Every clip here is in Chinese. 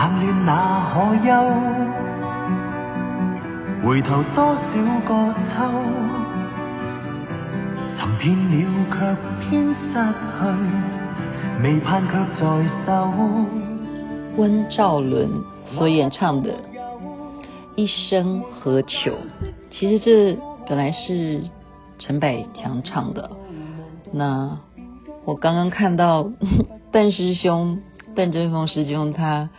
冷暖哪可休？回头多少个秋，寻遍了却偏失去，未盼却在手。温兆伦所演唱的《一生何求》，其实这本来是陈百强唱的。那我刚刚看到邓师兄邓振峰师兄他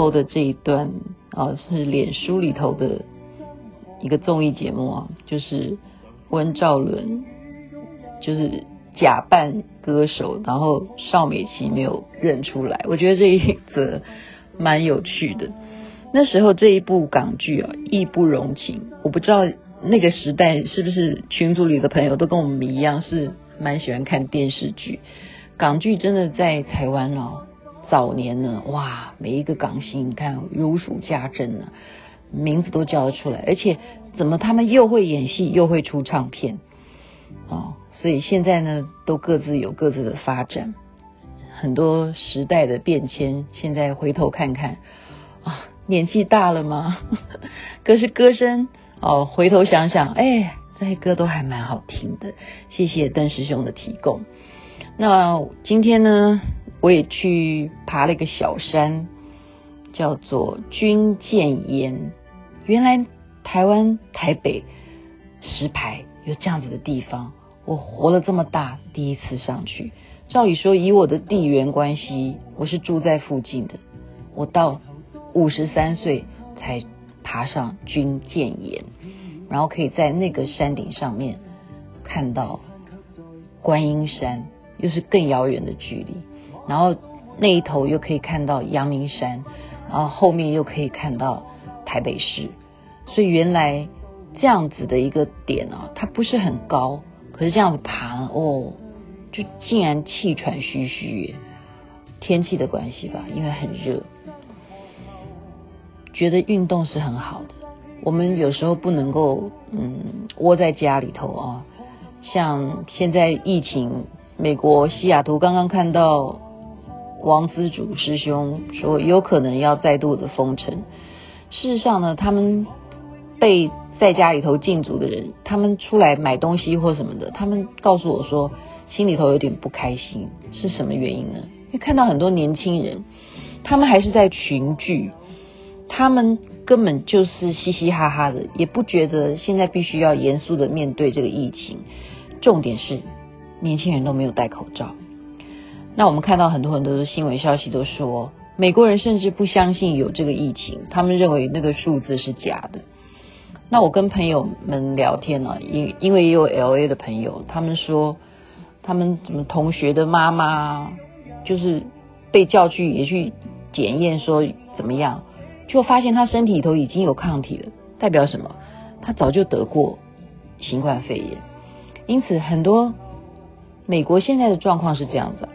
PO 的这一段啊，是脸书里头的。一个综艺节目啊，就是温兆伦，就是假扮歌手，然后邵美琪没有认出来。我觉得这一则蛮有趣的。那时候这一部港剧啊，义不容情。我不知道那个时代是不是群组里的朋友都跟我们一样，是蛮喜欢看电视剧。港剧真的在台湾哦，早年呢，哇，每一个港星你看如数家珍呢。名字都叫得出来，而且怎么他们又会演戏又会出唱片哦，所以现在呢都各自有各自的发展，很多时代的变迁，现在回头看看啊，年纪大了吗？可是歌声哦，回头想想，哎，这些歌都还蛮好听的。谢谢邓师兄的提供。那今天呢，我也去爬了一个小山，叫做军舰岩。原来台湾台北石牌有这样子的地方，我活了这么大第一次上去。照理说，以我的地缘关系，我是住在附近的。我到五十三岁才爬上军舰岩，然后可以在那个山顶上面看到观音山，又是更遥远的距离。然后那一头又可以看到阳明山，然后后面又可以看到。台北市，所以原来这样子的一个点啊，它不是很高，可是这样子爬哦，就竟然气喘吁吁，天气的关系吧，因为很热，觉得运动是很好的。我们有时候不能够嗯窝在家里头啊，像现在疫情，美国西雅图刚刚看到王资主师兄说有可能要再度的封城。事实上呢，他们被在家里头禁足的人，他们出来买东西或什么的，他们告诉我说，心里头有点不开心，是什么原因呢？因为看到很多年轻人，他们还是在群聚，他们根本就是嘻嘻哈哈的，也不觉得现在必须要严肃的面对这个疫情。重点是，年轻人都没有戴口罩。那我们看到很多很多的新闻消息都说。美国人甚至不相信有这个疫情，他们认为那个数字是假的。那我跟朋友们聊天呢、啊，因因为也有 LA 的朋友，他们说他们怎么同学的妈妈就是被叫去也去检验，说怎么样，就发现他身体里头已经有抗体了，代表什么？他早就得过新冠肺炎。因此，很多美国现在的状况是这样子，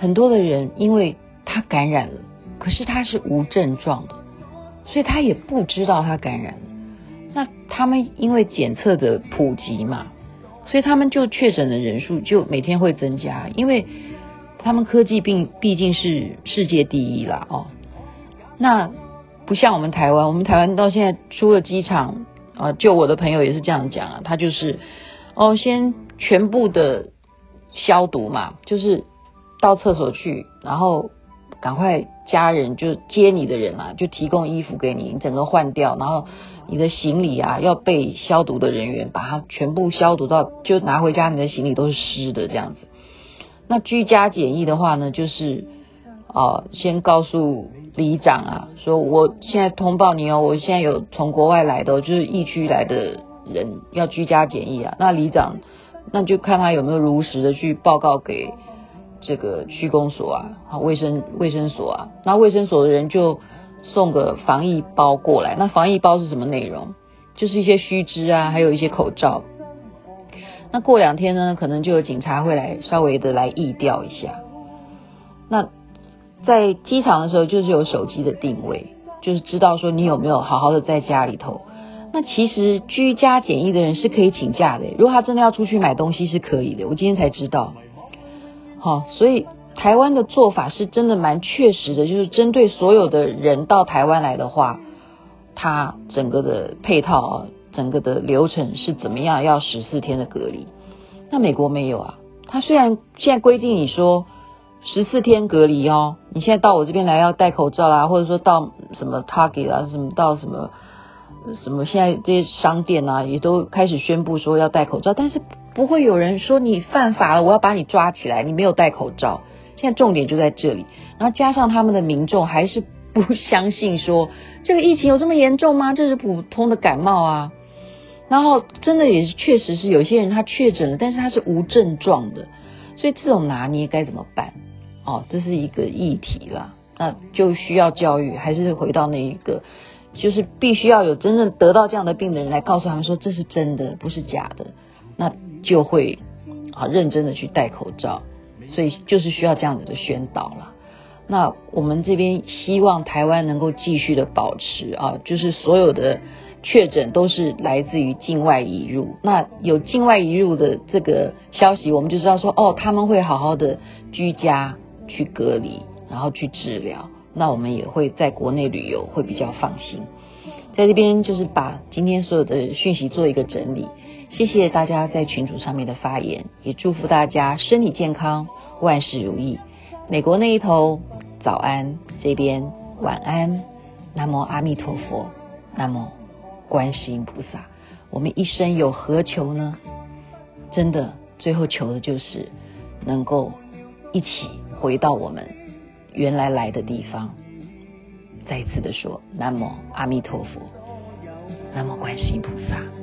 很多的人因为。他感染了，可是他是无症状的，所以他也不知道他感染了。那他们因为检测的普及嘛，所以他们就确诊的人数就每天会增加，因为他们科技病毕竟是世界第一啦哦。那不像我们台湾，我们台湾到现在出了机场啊，就我的朋友也是这样讲啊，他就是哦，先全部的消毒嘛，就是到厕所去，然后。赶快，家人就接你的人啊，就提供衣服给你，你整个换掉，然后你的行李啊要被消毒的人员把它全部消毒到，就拿回家，你的行李都是湿的这样子。那居家检疫的话呢，就是哦、先告诉里长啊，说我现在通报你哦，我现在有从国外来的，就是疫区来的人要居家检疫啊。那里长那就看他有没有如实的去报告给。这个区公所啊，好卫生卫生所啊，那卫生所的人就送个防疫包过来。那防疫包是什么内容？就是一些须知啊，还有一些口罩。那过两天呢，可能就有警察会来稍微的来疫调一下。那在机场的时候，就是有手机的定位，就是知道说你有没有好好的在家里头。那其实居家检疫的人是可以请假的，如果他真的要出去买东西是可以的。我今天才知道。好，所以台湾的做法是真的蛮确实的，就是针对所有的人到台湾来的话，它整个的配套，整个的流程是怎么样？要十四天的隔离。那美国没有啊，它虽然现在规定你说十四天隔离哦，你现在到我这边来要戴口罩啦，或者说到什么 Target 啊，什么到什么。什么？现在这些商店啊，也都开始宣布说要戴口罩，但是不会有人说你犯法了，我要把你抓起来，你没有戴口罩。现在重点就在这里，然后加上他们的民众还是不相信说这个疫情有这么严重吗？这是普通的感冒啊。然后真的也是确实是有些人他确诊了，但是他是无症状的，所以这种拿捏该怎么办？哦，这是一个议题啦，那就需要教育，还是回到那一个。就是必须要有真正得到这样的病的人来告诉他们说，这是真的，不是假的，那就会啊认真的去戴口罩，所以就是需要这样子的宣导了。那我们这边希望台湾能够继续的保持啊，就是所有的确诊都是来自于境外移入。那有境外移入的这个消息，我们就知道说哦，他们会好好的居家去隔离，然后去治疗。那我们也会在国内旅游，会比较放心。在这边就是把今天所有的讯息做一个整理，谢谢大家在群组上面的发言，也祝福大家身体健康，万事如意。美国那一头早安，这边晚安。南无阿弥陀佛，南无观世音菩萨。我们一生有何求呢？真的，最后求的就是能够一起回到我们。原来来的地方，再一次的说，南无阿弥陀佛，南无观世音菩萨。